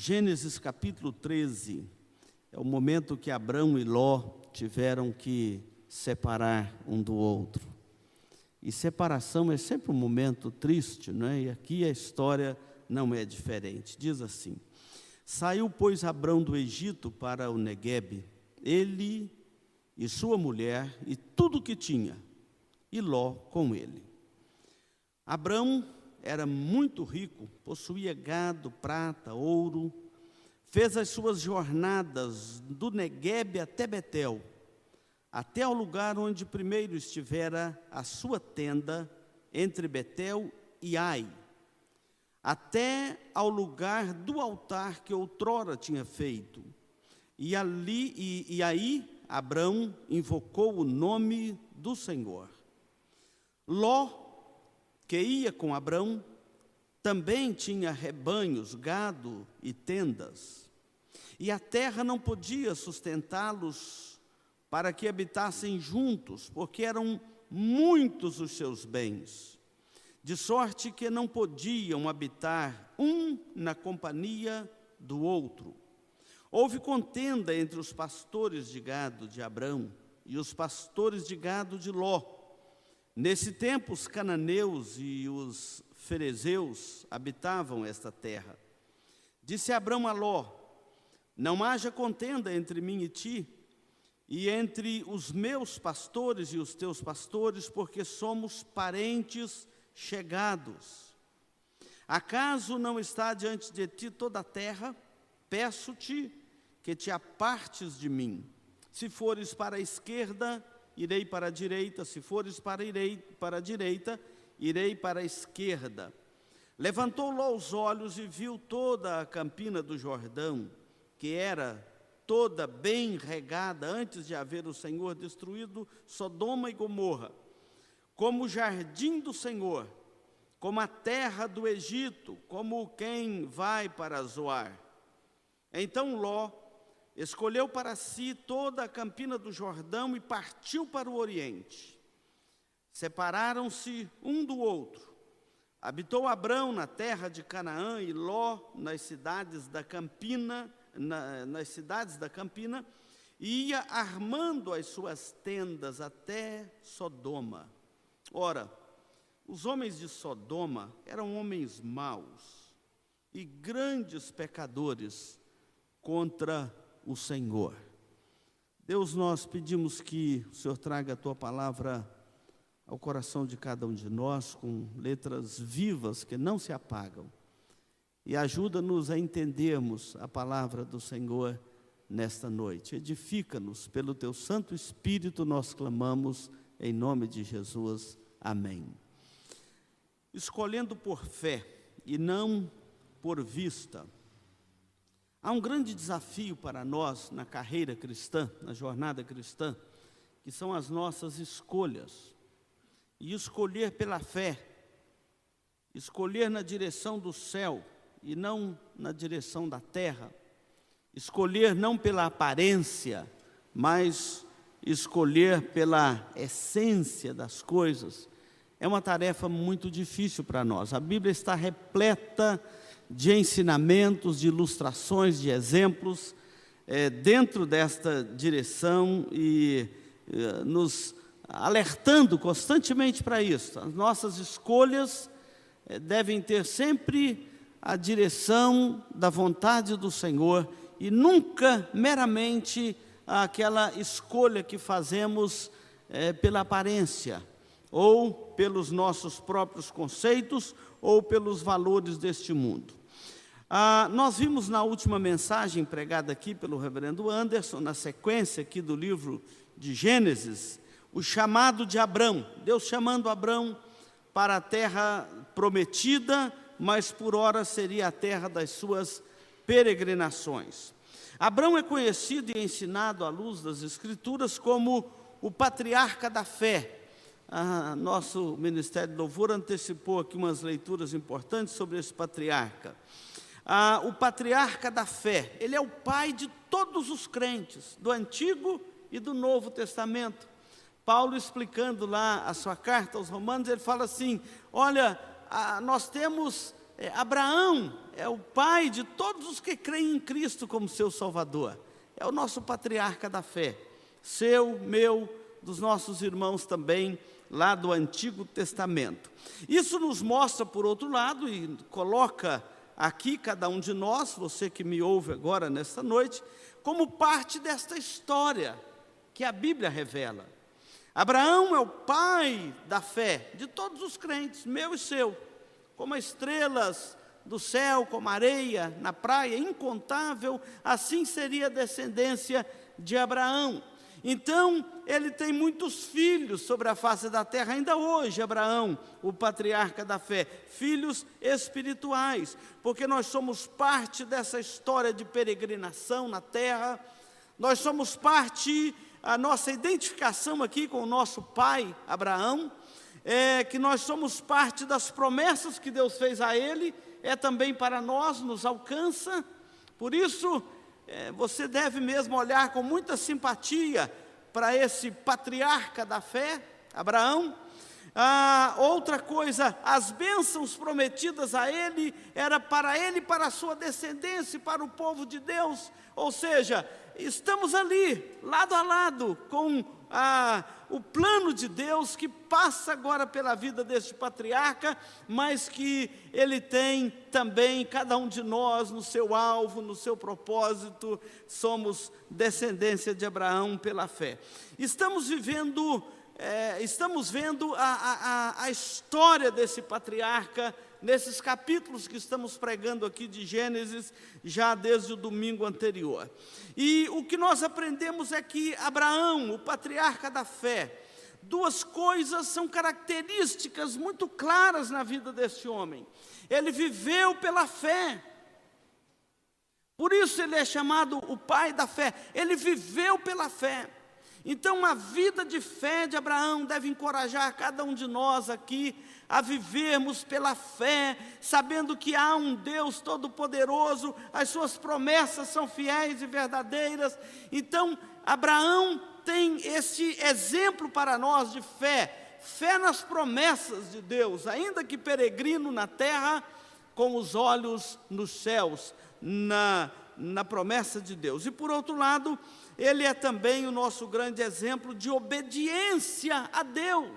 Gênesis capítulo 13 é o momento que Abraão e Ló tiveram que separar um do outro. E separação é sempre um momento triste, não é? E aqui a história não é diferente. Diz assim: Saiu, pois, Abrão do Egito para o Neguebe, ele e sua mulher e tudo o que tinha, e Ló com ele. Abrão era muito rico, possuía gado, prata, ouro, fez as suas jornadas do Neguebe até Betel, até ao lugar onde primeiro estivera a sua tenda, entre Betel e Ai, até ao lugar do altar que outrora tinha feito. E ali e, e aí Abrão invocou o nome do Senhor. Ló que ia com Abrão, também tinha rebanhos, gado e tendas. E a terra não podia sustentá-los para que habitassem juntos, porque eram muitos os seus bens, de sorte que não podiam habitar um na companhia do outro. Houve contenda entre os pastores de gado de Abrão e os pastores de gado de Ló. Nesse tempo, os cananeus e os ferezeus habitavam esta terra. Disse Abraão a Ló: Não haja contenda entre mim e ti, e entre os meus pastores e os teus pastores, porque somos parentes chegados. Acaso não está diante de ti toda a terra? Peço-te que te apartes de mim. Se fores para a esquerda, irei para a direita, se fores para, irei, para a direita, irei para a esquerda. Levantou Ló os olhos e viu toda a campina do Jordão, que era toda bem regada antes de haver o Senhor destruído Sodoma e Gomorra, como o jardim do Senhor, como a terra do Egito, como quem vai para Zoar. Então Ló escolheu para si toda a campina do Jordão e partiu para o Oriente. Separaram-se um do outro. Habitou Abrão na terra de Canaã e Ló nas cidades da Campina, na, nas cidades da Campina, e ia armando as suas tendas até Sodoma. Ora, os homens de Sodoma eram homens maus e grandes pecadores contra o Senhor. Deus, nós pedimos que o Senhor traga a tua palavra ao coração de cada um de nós com letras vivas que não se apagam. E ajuda-nos a entendermos a palavra do Senhor nesta noite. Edifica-nos pelo teu Santo Espírito, nós clamamos em nome de Jesus. Amém. Escolhendo por fé e não por vista Há um grande desafio para nós na carreira cristã, na jornada cristã, que são as nossas escolhas. E escolher pela fé, escolher na direção do céu e não na direção da terra, escolher não pela aparência, mas escolher pela essência das coisas, é uma tarefa muito difícil para nós. A Bíblia está repleta de ensinamentos, de ilustrações, de exemplos é, dentro desta direção e é, nos alertando constantemente para isso. As nossas escolhas é, devem ter sempre a direção da vontade do Senhor e nunca meramente aquela escolha que fazemos pela aparência ou pelos nossos próprios conceitos ou pelos valores deste mundo. Ah, nós vimos na última mensagem pregada aqui pelo reverendo Anderson, na sequência aqui do livro de Gênesis, o chamado de Abrão, Deus chamando Abrão para a terra prometida, mas por hora seria a terra das suas peregrinações. Abrão é conhecido e ensinado à luz das Escrituras como o patriarca da fé. Ah, nosso Ministério de Louvor antecipou aqui umas leituras importantes sobre esse patriarca ah, o patriarca da fé, ele é o pai de todos os crentes, do Antigo e do Novo Testamento. Paulo explicando lá a sua carta aos Romanos, ele fala assim: olha, nós temos é, Abraão é o pai de todos os que creem em Cristo como seu Salvador. É o nosso patriarca da fé. Seu, meu, dos nossos irmãos também, lá do Antigo Testamento. Isso nos mostra, por outro lado, e coloca aqui cada um de nós, você que me ouve agora nesta noite, como parte desta história que a Bíblia revela. Abraão é o pai da fé de todos os crentes, meu e seu, como estrelas do céu, como areia na praia, incontável, assim seria a descendência de Abraão. Então, ele tem muitos filhos sobre a face da terra, ainda hoje, Abraão, o patriarca da fé, filhos espirituais, porque nós somos parte dessa história de peregrinação na terra, nós somos parte, a nossa identificação aqui com o nosso pai, Abraão, é que nós somos parte das promessas que Deus fez a ele, é também para nós, nos alcança, por isso, é, você deve mesmo olhar com muita simpatia para esse patriarca da fé, Abraão. Ah, outra coisa, as bênçãos prometidas a ele era para ele, para a sua descendência, para o povo de Deus. Ou seja, estamos ali, lado a lado, com a, o plano de Deus que passa agora pela vida deste patriarca, mas que ele tem também, cada um de nós, no seu alvo, no seu propósito, somos descendência de Abraão pela fé. Estamos vivendo, é, estamos vendo a, a, a história desse patriarca nesses capítulos que estamos pregando aqui de Gênesis, já desde o domingo anterior. E o que nós aprendemos é que Abraão, o patriarca da fé, duas coisas são características muito claras na vida desse homem. Ele viveu pela fé. Por isso ele é chamado o pai da fé. Ele viveu pela fé. Então, a vida de fé de Abraão deve encorajar cada um de nós aqui a vivermos pela fé, sabendo que há um Deus todo-poderoso, as suas promessas são fiéis e verdadeiras. Então, Abraão tem esse exemplo para nós de fé, fé nas promessas de Deus, ainda que peregrino na terra, com os olhos nos céus, na, na promessa de Deus. E por outro lado, ele é também o nosso grande exemplo de obediência a Deus.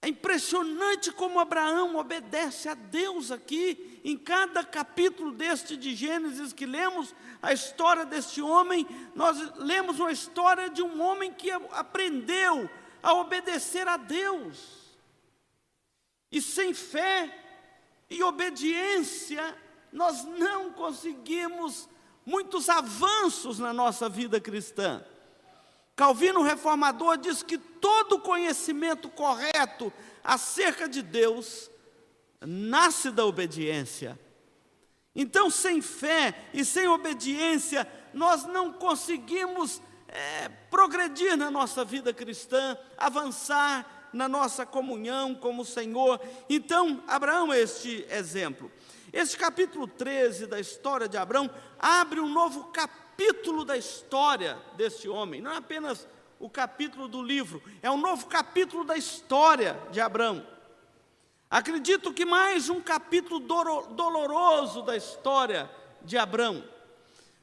É impressionante como Abraão obedece a Deus aqui, em cada capítulo deste de Gênesis que lemos a história deste homem, nós lemos uma história de um homem que aprendeu a obedecer a Deus. E sem fé e obediência, nós não conseguimos muitos avanços na nossa vida cristã. Calvino reformador diz que todo conhecimento correto acerca de Deus nasce da obediência. Então, sem fé e sem obediência, nós não conseguimos é, progredir na nossa vida cristã, avançar na nossa comunhão com o Senhor. Então, Abraão é este exemplo. Este capítulo 13 da história de Abraão abre um novo capítulo capítulo da história desse homem, não é apenas o capítulo do livro, é um novo capítulo da história de Abraão. Acredito que mais um capítulo doloroso da história de Abraão.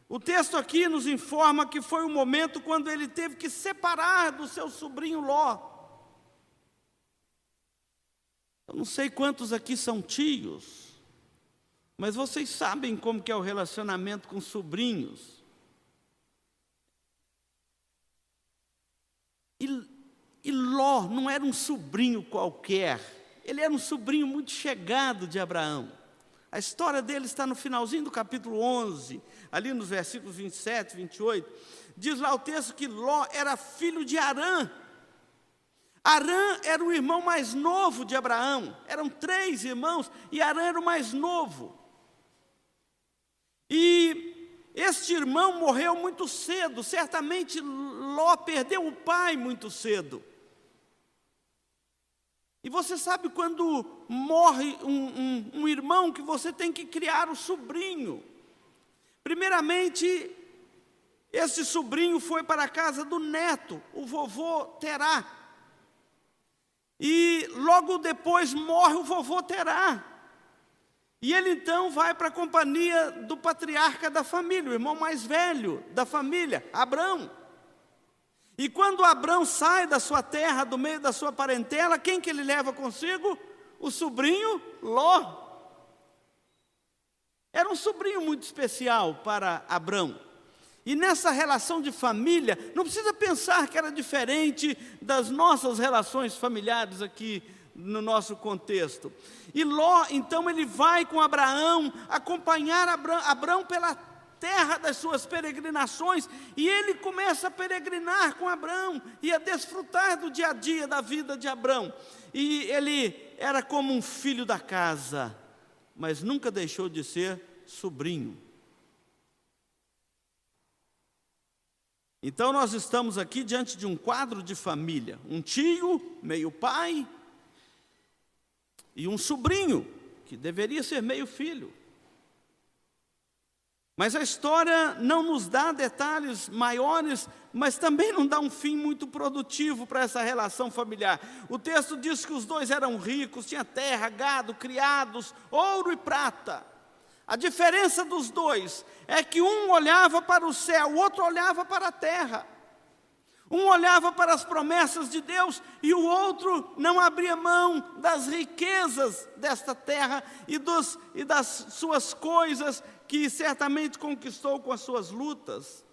O texto aqui nos informa que foi o momento quando ele teve que separar do seu sobrinho Ló. Eu não sei quantos aqui são tios, mas vocês sabem como que é o relacionamento com sobrinhos. E, e Ló não era um sobrinho qualquer, ele era um sobrinho muito chegado de Abraão. A história dele está no finalzinho do capítulo 11, ali nos versículos 27, 28. Diz lá o texto que Ló era filho de Arã. Arã era o irmão mais novo de Abraão. Eram três irmãos e Arã era o mais novo. E este irmão morreu muito cedo, certamente Ló perdeu o pai muito cedo. E você sabe quando morre um, um, um, irmão que você tem que criar o sobrinho. Primeiramente, esse sobrinho foi para a casa do neto, o vovô Terá. E logo depois morre o vovô Terá. E ele então vai para a companhia do patriarca da família, o irmão mais velho da família, Abrão. E quando Abrão sai da sua terra, do meio da sua parentela, quem que ele leva consigo? O sobrinho Ló. Era um sobrinho muito especial para Abrão. E nessa relação de família, não precisa pensar que era diferente das nossas relações familiares aqui no nosso contexto. E Ló, então, ele vai com Abraão acompanhar Abraão, Abraão pela terra das suas peregrinações, e ele começa a peregrinar com Abraão e a desfrutar do dia a dia da vida de Abraão. E ele era como um filho da casa, mas nunca deixou de ser sobrinho. Então nós estamos aqui diante de um quadro de família, um tio, meio pai, e um sobrinho, que deveria ser meio filho. Mas a história não nos dá detalhes maiores, mas também não dá um fim muito produtivo para essa relação familiar. O texto diz que os dois eram ricos, tinha terra, gado, criados, ouro e prata. A diferença dos dois é que um olhava para o céu, o outro olhava para a terra. Um olhava para as promessas de Deus e o outro não abria mão das riquezas desta terra e, dos, e das suas coisas que certamente conquistou com as suas lutas.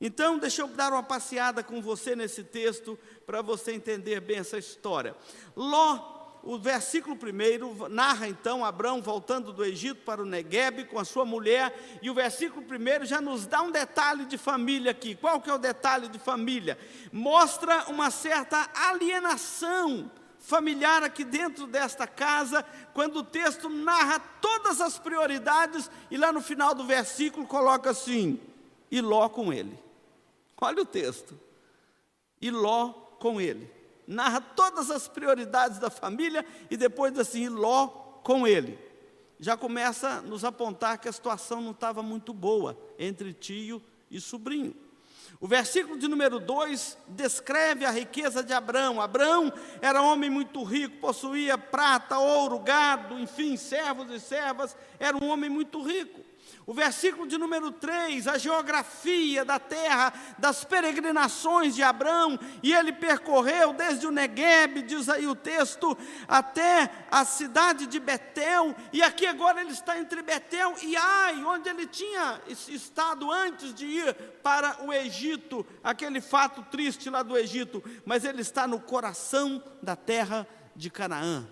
Então, deixa eu dar uma passeada com você nesse texto para você entender bem essa história. Ló o versículo primeiro narra então Abraão voltando do Egito para o Negueb com a sua mulher, e o versículo primeiro já nos dá um detalhe de família aqui. Qual que é o detalhe de família? Mostra uma certa alienação familiar aqui dentro desta casa, quando o texto narra todas as prioridades e lá no final do versículo coloca assim: e Ló com ele. Olha o texto. E Ló com ele narra todas as prioridades da família e depois assim, Ló com ele. Já começa a nos apontar que a situação não estava muito boa entre tio e sobrinho. O versículo de número 2 descreve a riqueza de Abraão. Abraão era homem muito rico, possuía prata, ouro, gado, enfim, servos e servas, era um homem muito rico. O versículo de número 3, a geografia da terra, das peregrinações de Abraão, e ele percorreu desde o Negueb, diz aí o texto, até a cidade de Betel, e aqui agora ele está entre Betel e Ai, onde ele tinha estado antes de ir para o Egito, aquele fato triste lá do Egito, mas ele está no coração da terra de Canaã.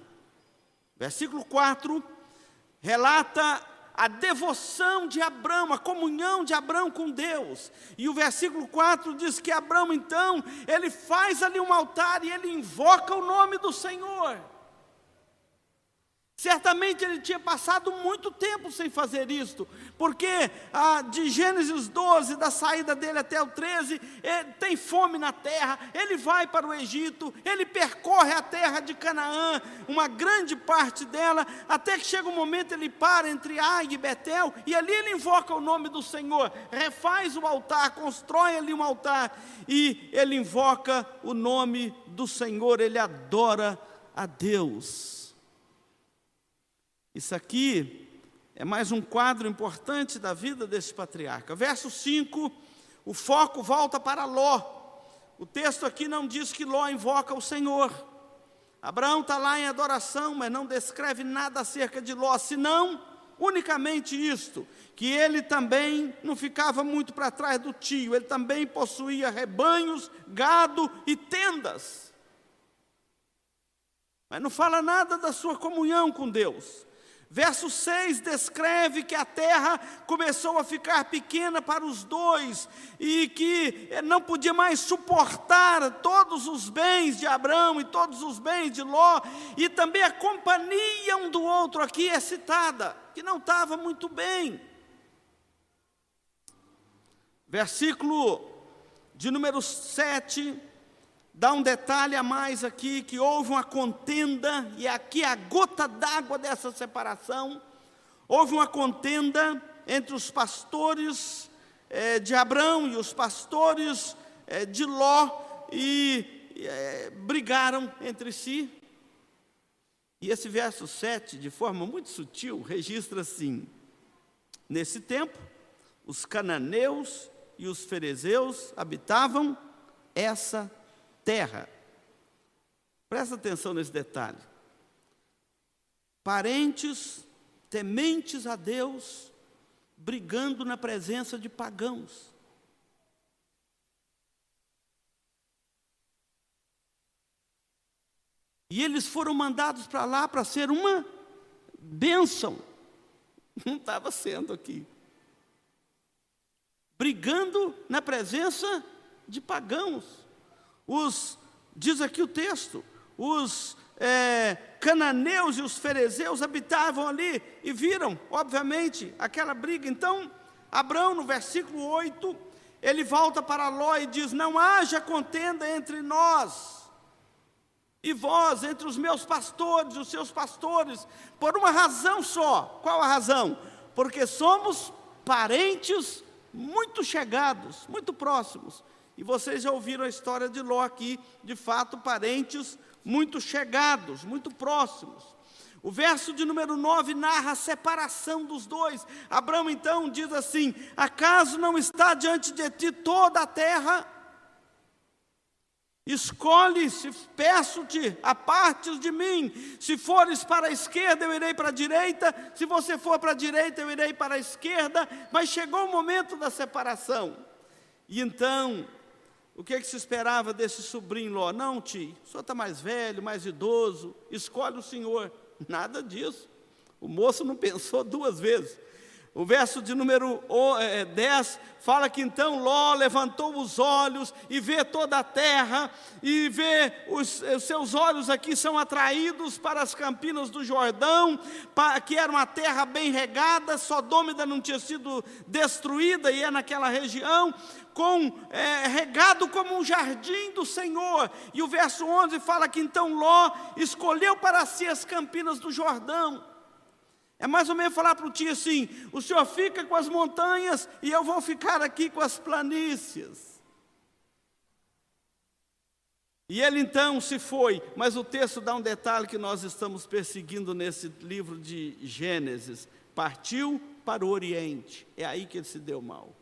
Versículo 4 relata a devoção de Abraão, a comunhão de Abraão com Deus. E o versículo 4 diz que Abraão, então, ele faz ali um altar e ele invoca o nome do Senhor. Certamente ele tinha passado muito tempo sem fazer isto, porque ah, de Gênesis 12, da saída dele até o 13, tem fome na terra, ele vai para o Egito, ele percorre a terra de Canaã, uma grande parte dela, até que chega um momento ele para entre Ai e Betel, e ali ele invoca o nome do Senhor, refaz o altar, constrói ali um altar, e ele invoca o nome do Senhor, ele adora a Deus. Isso aqui é mais um quadro importante da vida desse patriarca. Verso 5, o foco volta para Ló. O texto aqui não diz que Ló invoca o Senhor. Abraão está lá em adoração, mas não descreve nada acerca de Ló, senão unicamente isto: que ele também não ficava muito para trás do tio, ele também possuía rebanhos, gado e tendas. Mas não fala nada da sua comunhão com Deus. Verso 6 descreve que a terra começou a ficar pequena para os dois e que não podia mais suportar todos os bens de Abraão e todos os bens de Ló, e também a companhia um do outro aqui é citada, que não estava muito bem. Versículo de número 7 dá um detalhe a mais aqui: que houve uma contenda, e aqui a gota d'água dessa separação. Houve uma contenda entre os pastores é, de Abraão e os pastores é, de Ló, e é, brigaram entre si. E esse verso 7, de forma muito sutil, registra assim: Nesse tempo, os cananeus e os ferezeus habitavam essa terra. Presta atenção nesse detalhe. Parentes tementes a Deus, brigando na presença de pagãos. E eles foram mandados para lá para ser uma bênção. Não estava sendo aqui. Brigando na presença de pagãos. Os, diz aqui o texto, os é, cananeus e os ferezeus habitavam ali e viram, obviamente, aquela briga. Então, Abraão, no versículo 8, ele volta para Ló e diz: Não haja contenda entre nós e vós, entre os meus pastores, os seus pastores, por uma razão só. Qual a razão? Porque somos parentes muito chegados, muito próximos. E vocês já ouviram a história de Ló aqui, de fato, parentes muito chegados, muito próximos. O verso de número 9 narra a separação dos dois. Abraão então diz assim: Acaso não está diante de ti toda a terra? Escolhe, se peço-te, apartes de mim. Se fores para a esquerda, eu irei para a direita. Se você for para a direita, eu irei para a esquerda. Mas chegou o momento da separação. E então o que, é que se esperava desse sobrinho Ló? Não, tio, o senhor está mais velho, mais idoso, escolhe o senhor. Nada disso. O moço não pensou duas vezes. O verso de número 10 é, fala que então Ló levantou os olhos e vê toda a terra, e vê os, os, seus olhos aqui são atraídos para as campinas do Jordão, para, que era uma terra bem regada, Sodoma ainda não tinha sido destruída, e é naquela região, com é, regado como um jardim do Senhor. E o verso 11 fala que então Ló escolheu para si as campinas do Jordão. É mais ou menos falar para o tio assim: o senhor fica com as montanhas e eu vou ficar aqui com as planícies. E ele então se foi, mas o texto dá um detalhe que nós estamos perseguindo nesse livro de Gênesis: partiu para o Oriente, é aí que ele se deu mal.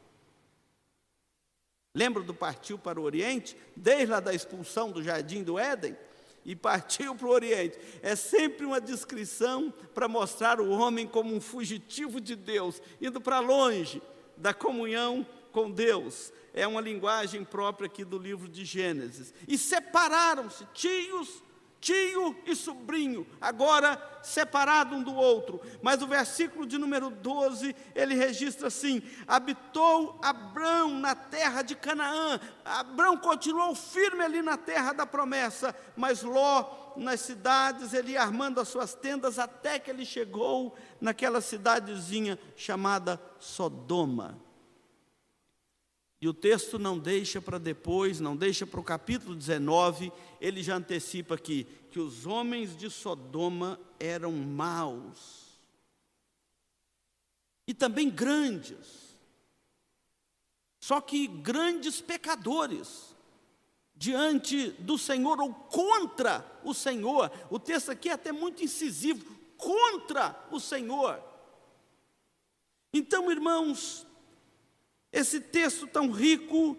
Lembra do partiu para o Oriente? Desde lá da expulsão do jardim do Éden? e partiu para o Oriente. É sempre uma descrição para mostrar o homem como um fugitivo de Deus, indo para longe da comunhão com Deus. É uma linguagem própria aqui do livro de Gênesis. E separaram-se, tios tio e sobrinho, agora separado um do outro. Mas o versículo de número 12, ele registra assim: habitou Abrão na terra de Canaã. Abrão continuou firme ali na terra da promessa, mas Ló nas cidades, ele ia armando as suas tendas até que ele chegou naquela cidadezinha chamada Sodoma. E o texto não deixa para depois, não deixa para o capítulo 19, ele já antecipa aqui que os homens de Sodoma eram maus e também grandes, só que grandes pecadores diante do Senhor ou contra o Senhor. O texto aqui é até muito incisivo contra o Senhor. Então, irmãos, esse texto tão rico,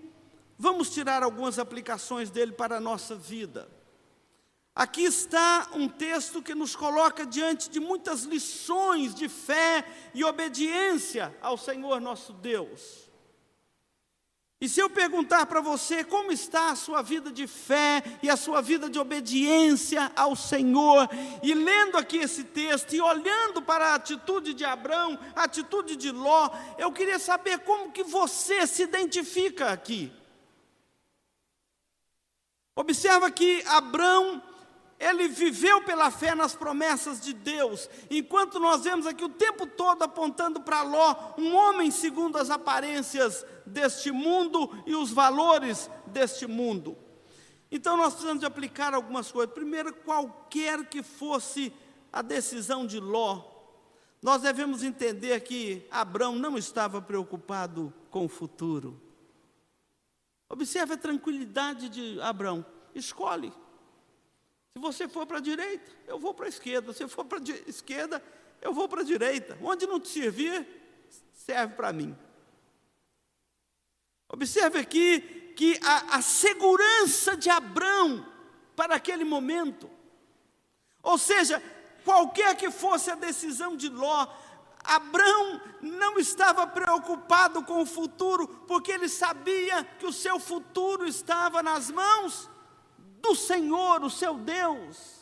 vamos tirar algumas aplicações dele para a nossa vida. Aqui está um texto que nos coloca diante de muitas lições de fé e obediência ao Senhor nosso Deus. E se eu perguntar para você como está a sua vida de fé e a sua vida de obediência ao Senhor, e lendo aqui esse texto e olhando para a atitude de Abraão, a atitude de Ló, eu queria saber como que você se identifica aqui. Observa que Abraão ele viveu pela fé nas promessas de Deus, enquanto nós vemos aqui o tempo todo apontando para Ló, um homem segundo as aparências deste mundo e os valores deste mundo. Então nós precisamos de aplicar algumas coisas. Primeiro, qualquer que fosse a decisão de Ló, nós devemos entender que Abraão não estava preocupado com o futuro. Observe a tranquilidade de Abraão. Escolhe. Se você for para a direita, eu vou para a esquerda. Se for para a esquerda, eu vou para a direita. Onde não te servir, serve para mim. Observe aqui que a, a segurança de Abraão para aquele momento, ou seja, qualquer que fosse a decisão de Ló, Abraão não estava preocupado com o futuro, porque ele sabia que o seu futuro estava nas mãos do Senhor, o seu Deus.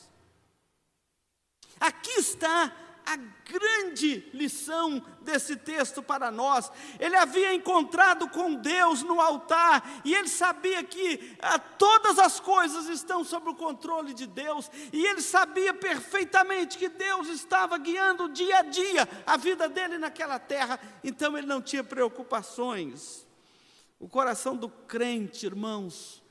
Aqui está a grande lição desse texto para nós. Ele havia encontrado com Deus no altar e ele sabia que ah, todas as coisas estão sob o controle de Deus, e ele sabia perfeitamente que Deus estava guiando dia a dia a vida dele naquela terra, então ele não tinha preocupações. O coração do crente, irmãos,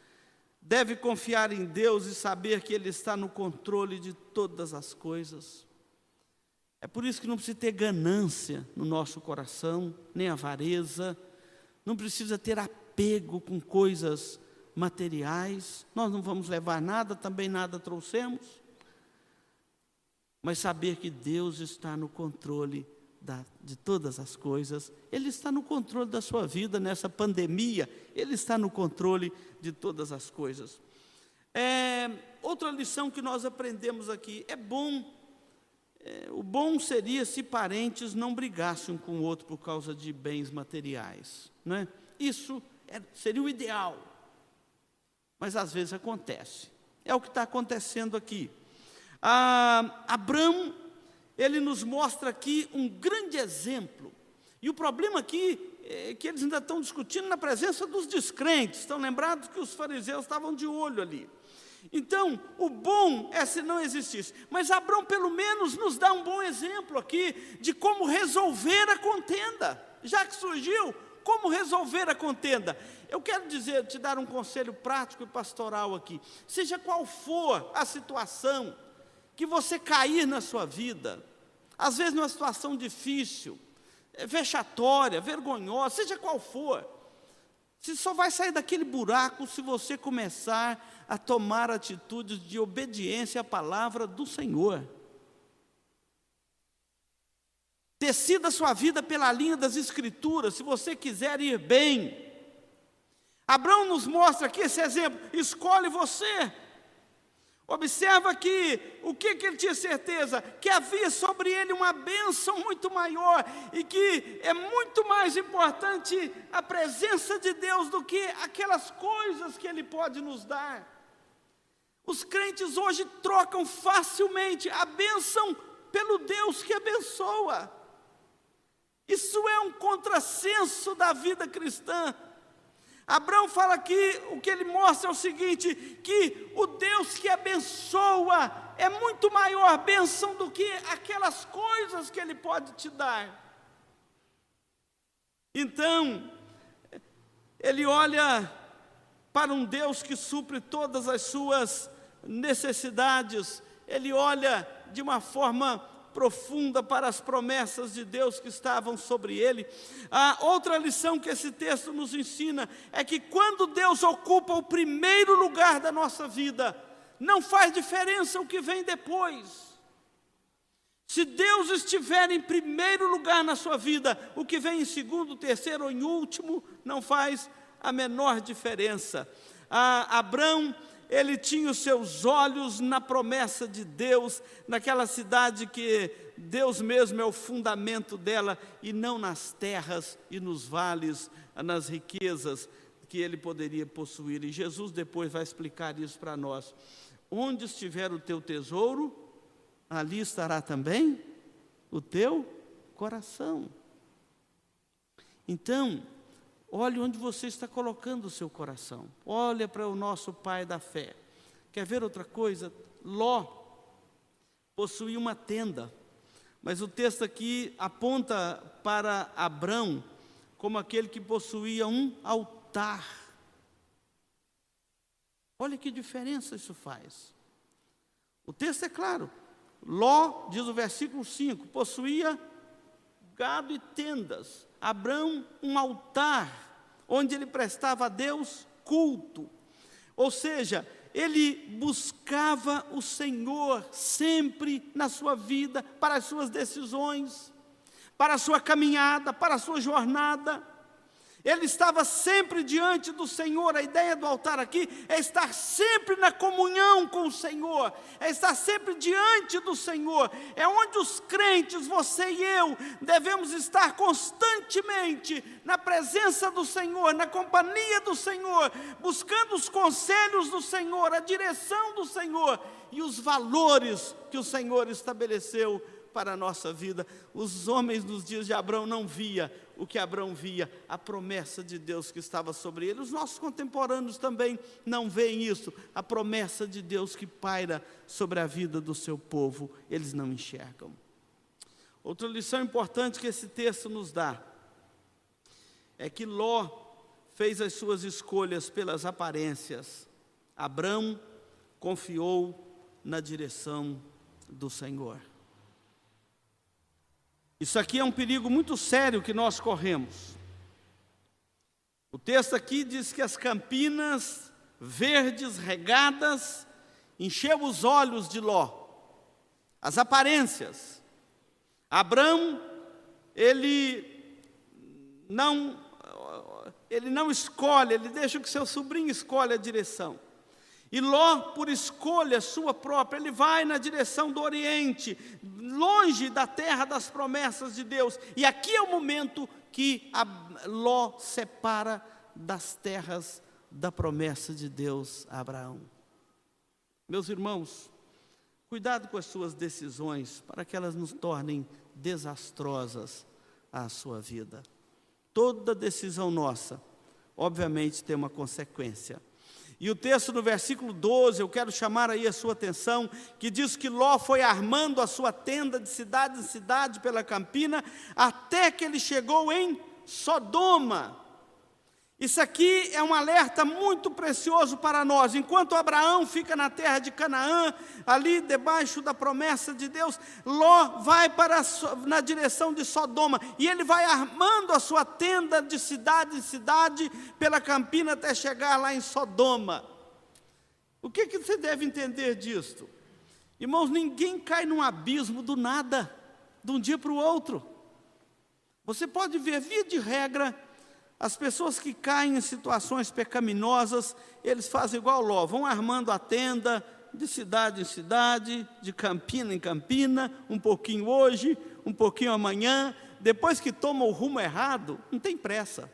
deve confiar em Deus e saber que Ele está no controle de todas as coisas. É por isso que não precisa ter ganância no nosso coração, nem avareza, não precisa ter apego com coisas materiais, nós não vamos levar nada, também nada trouxemos, mas saber que Deus está no controle da, de todas as coisas, Ele está no controle da sua vida nessa pandemia, Ele está no controle de todas as coisas. É, outra lição que nós aprendemos aqui: é bom é, o bom seria se parentes não brigassem um com o outro por causa de bens materiais. Não é? Isso é, seria o ideal. Mas às vezes acontece. É o que está acontecendo aqui. Ah, Abraão, ele nos mostra aqui um grande exemplo. E o problema aqui é que eles ainda estão discutindo na presença dos descrentes. Estão lembrados que os fariseus estavam de olho ali. Então, o bom é se não existisse. Mas Abraão, pelo menos, nos dá um bom exemplo aqui de como resolver a contenda. Já que surgiu, como resolver a contenda? Eu quero dizer, te dar um conselho prático e pastoral aqui. Seja qual for a situação que você cair na sua vida, às vezes numa situação difícil, é vexatória, vergonhosa, seja qual for, você só vai sair daquele buraco se você começar a tomar atitudes de obediência à palavra do Senhor. Decida sua vida pela linha das Escrituras, se você quiser ir bem. Abraão nos mostra aqui esse exemplo: escolhe você. Observa que o que, que ele tinha certeza? Que havia sobre ele uma bênção muito maior e que é muito mais importante a presença de Deus do que aquelas coisas que ele pode nos dar. Os crentes hoje trocam facilmente a bênção pelo Deus que abençoa. Isso é um contrassenso da vida cristã. Abraão fala aqui, o que ele mostra é o seguinte: que o Deus que abençoa é muito maior bênção do que aquelas coisas que ele pode te dar. Então, ele olha para um Deus que supre todas as suas necessidades, ele olha de uma forma profunda para as promessas de Deus que estavam sobre ele. A outra lição que esse texto nos ensina é que quando Deus ocupa o primeiro lugar da nossa vida, não faz diferença o que vem depois. Se Deus estiver em primeiro lugar na sua vida, o que vem em segundo, terceiro ou em último, não faz a menor diferença. Ah, Abraão ele tinha os seus olhos na promessa de Deus, naquela cidade que Deus mesmo é o fundamento dela, e não nas terras e nos vales, nas riquezas que ele poderia possuir. E Jesus depois vai explicar isso para nós. Onde estiver o teu tesouro, ali estará também o teu coração. Então, Olhe onde você está colocando o seu coração. Olha para o nosso pai da fé. Quer ver outra coisa? Ló possuía uma tenda, mas o texto aqui aponta para Abrão como aquele que possuía um altar. Olha que diferença isso faz. O texto é claro. Ló, diz o versículo 5, possuía gado e tendas. Abraão um altar onde ele prestava a Deus culto. Ou seja, ele buscava o Senhor sempre na sua vida, para as suas decisões, para a sua caminhada, para a sua jornada. Ele estava sempre diante do Senhor. A ideia do altar aqui é estar sempre na comunhão com o Senhor, é estar sempre diante do Senhor. É onde os crentes, você e eu, devemos estar constantemente na presença do Senhor, na companhia do Senhor, buscando os conselhos do Senhor, a direção do Senhor e os valores que o Senhor estabeleceu para a nossa vida. Os homens nos dias de Abraão não via o que Abraão via, a promessa de Deus que estava sobre ele. Os nossos contemporâneos também não veem isso, a promessa de Deus que paira sobre a vida do seu povo, eles não enxergam. Outra lição importante que esse texto nos dá é que Ló fez as suas escolhas pelas aparências. Abraão confiou na direção do Senhor. Isso aqui é um perigo muito sério que nós corremos. O texto aqui diz que as campinas verdes regadas encheu os olhos de Ló, as aparências. Abraão, ele não ele não escolhe, ele deixa que seu sobrinho escolha a direção. E Ló, por escolha sua própria, ele vai na direção do Oriente, longe da terra das promessas de Deus. E aqui é o momento que Ló separa das terras da promessa de Deus a Abraão. Meus irmãos, cuidado com as suas decisões para que elas nos tornem desastrosas à sua vida. Toda decisão nossa, obviamente, tem uma consequência. E o texto no versículo 12, eu quero chamar aí a sua atenção, que diz que Ló foi armando a sua tenda de cidade em cidade pela campina, até que ele chegou em Sodoma. Isso aqui é um alerta muito precioso para nós. Enquanto Abraão fica na terra de Canaã, ali debaixo da promessa de Deus, Ló vai para na direção de Sodoma e ele vai armando a sua tenda de cidade em cidade pela campina até chegar lá em Sodoma. O que, que você deve entender disto? Irmãos, ninguém cai num abismo do nada, de um dia para o outro. Você pode ver, via de regra, as pessoas que caem em situações pecaminosas, eles fazem igual Ló, vão armando a tenda de cidade em cidade, de campina em campina, um pouquinho hoje, um pouquinho amanhã, depois que toma o rumo errado, não tem pressa.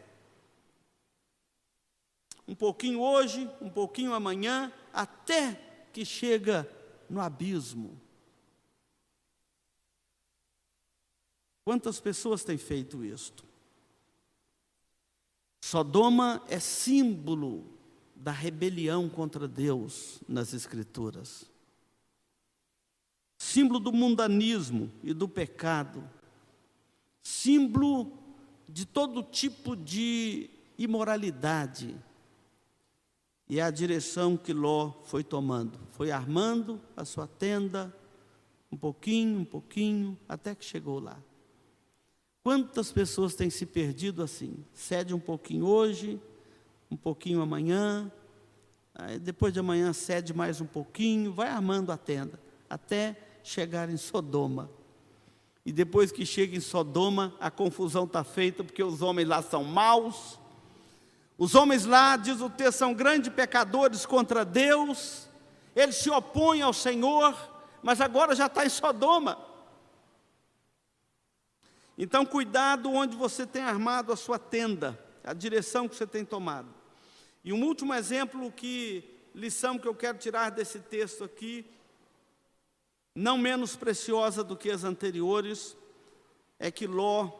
Um pouquinho hoje, um pouquinho amanhã, até que chega no abismo. Quantas pessoas têm feito isto? Sodoma é símbolo da rebelião contra Deus nas Escrituras, símbolo do mundanismo e do pecado, símbolo de todo tipo de imoralidade. E é a direção que Ló foi tomando, foi armando a sua tenda, um pouquinho, um pouquinho, até que chegou lá. Quantas pessoas têm se perdido assim? Cede um pouquinho hoje, um pouquinho amanhã, depois de amanhã cede mais um pouquinho, vai armando a tenda, até chegar em Sodoma. E depois que chega em Sodoma, a confusão está feita, porque os homens lá são maus. Os homens lá, diz o texto, são grandes pecadores contra Deus. Eles se opõem ao Senhor, mas agora já está em Sodoma. Então, cuidado onde você tem armado a sua tenda, a direção que você tem tomado. E um último exemplo, que lição que eu quero tirar desse texto aqui, não menos preciosa do que as anteriores, é que Ló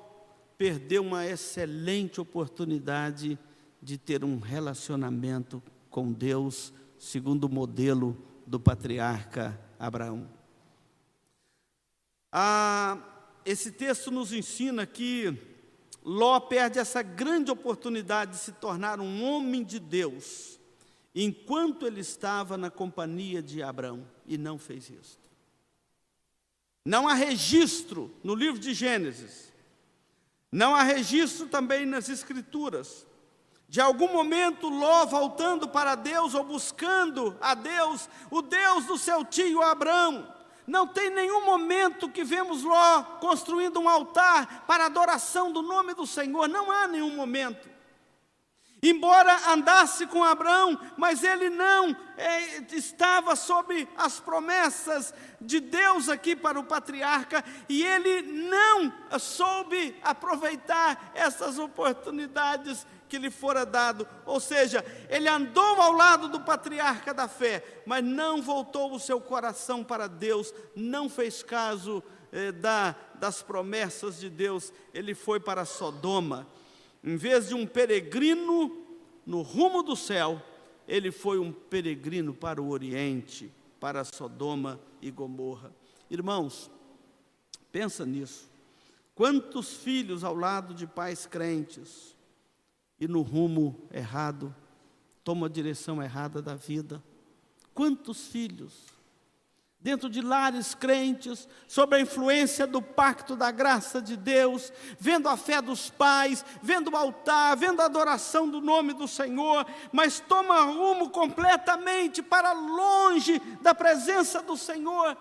perdeu uma excelente oportunidade de ter um relacionamento com Deus, segundo o modelo do patriarca Abraão. A esse texto nos ensina que Ló perde essa grande oportunidade de se tornar um homem de Deus, enquanto ele estava na companhia de Abraão, e não fez isso. Não há registro no livro de Gênesis, não há registro também nas Escrituras, de algum momento Ló voltando para Deus ou buscando a Deus, o Deus do seu tio Abraão. Não tem nenhum momento que vemos Ló construindo um altar para adoração do nome do Senhor, não há nenhum momento. Embora andasse com Abraão, mas ele não é, estava sob as promessas de Deus aqui para o patriarca, e ele não soube aproveitar essas oportunidades que lhe fora dado. Ou seja, ele andou ao lado do patriarca da fé, mas não voltou o seu coração para Deus, não fez caso eh, da, das promessas de Deus, ele foi para Sodoma. Em vez de um peregrino no rumo do céu, ele foi um peregrino para o Oriente, para Sodoma e Gomorra. Irmãos, pensa nisso. Quantos filhos ao lado de pais crentes e no rumo errado, toma a direção errada da vida? Quantos filhos dentro de lares crentes, sob a influência do pacto da graça de Deus, vendo a fé dos pais, vendo o altar, vendo a adoração do nome do Senhor, mas toma rumo completamente para longe da presença do Senhor.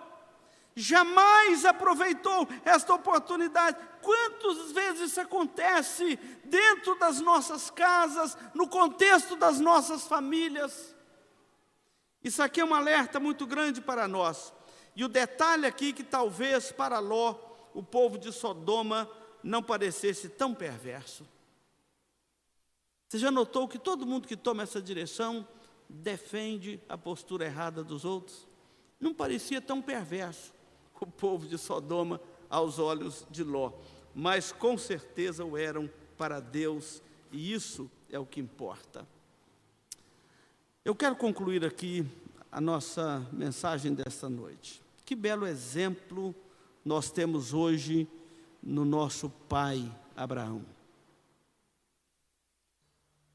Jamais aproveitou esta oportunidade. Quantas vezes isso acontece dentro das nossas casas, no contexto das nossas famílias? Isso aqui é um alerta muito grande para nós. E o detalhe aqui que talvez para Ló, o povo de Sodoma, não parecesse tão perverso. Você já notou que todo mundo que toma essa direção defende a postura errada dos outros? Não parecia tão perverso o povo de Sodoma aos olhos de Ló, mas com certeza o eram para Deus, e isso é o que importa. Eu quero concluir aqui a nossa mensagem desta noite. Que belo exemplo nós temos hoje no nosso pai Abraão.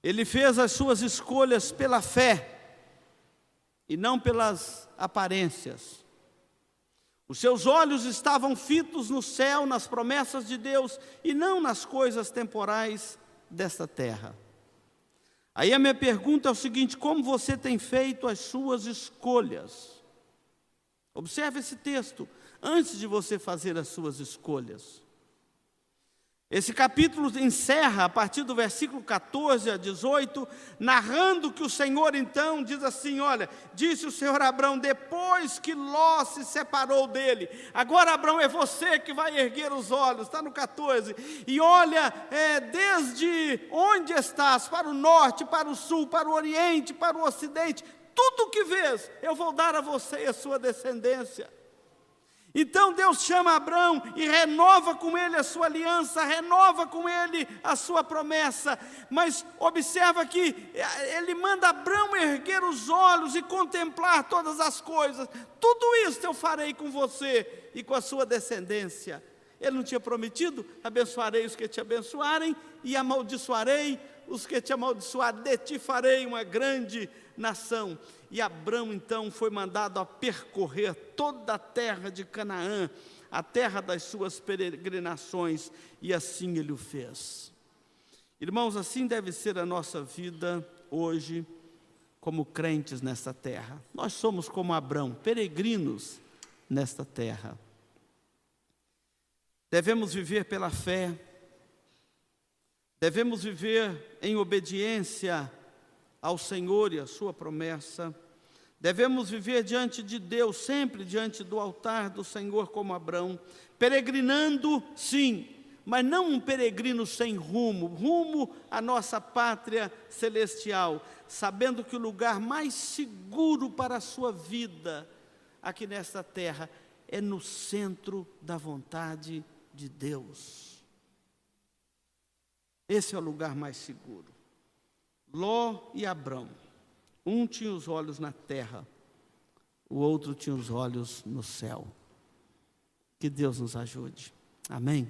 Ele fez as suas escolhas pela fé e não pelas aparências. Os seus olhos estavam fitos no céu, nas promessas de Deus e não nas coisas temporais desta terra. Aí a minha pergunta é o seguinte: como você tem feito as suas escolhas? Observe esse texto antes de você fazer as suas escolhas. Esse capítulo encerra a partir do versículo 14 a 18, narrando que o Senhor então diz assim: Olha, disse o Senhor Abraão, depois que Ló se separou dele, agora Abraão é você que vai erguer os olhos, está no 14, e olha é, desde onde estás, para o norte, para o sul, para o oriente, para o ocidente, tudo que vês, eu vou dar a você e a sua descendência. Então Deus chama Abraão e renova com ele a sua aliança, renova com ele a sua promessa. Mas observa que eh, ele manda Abraão erguer os olhos e contemplar todas as coisas. Tudo isso eu farei com você e com a sua descendência. Ele não tinha prometido: abençoarei os que te abençoarem e amaldiçoarei os que te amaldiçoarem. De ti farei uma grande nação. E Abraão então foi mandado a percorrer toda a terra de Canaã, a terra das suas peregrinações, e assim ele o fez. Irmãos, assim deve ser a nossa vida hoje, como crentes nesta terra. Nós somos como Abraão, peregrinos nesta terra. Devemos viver pela fé, devemos viver em obediência ao Senhor e à Sua promessa. Devemos viver diante de Deus, sempre diante do altar do Senhor, como Abraão, peregrinando, sim, mas não um peregrino sem rumo, rumo à nossa pátria celestial, sabendo que o lugar mais seguro para a sua vida aqui nesta terra é no centro da vontade de Deus. Esse é o lugar mais seguro. Ló e Abrão. Um tinha os olhos na terra, o outro tinha os olhos no céu. Que Deus nos ajude. Amém.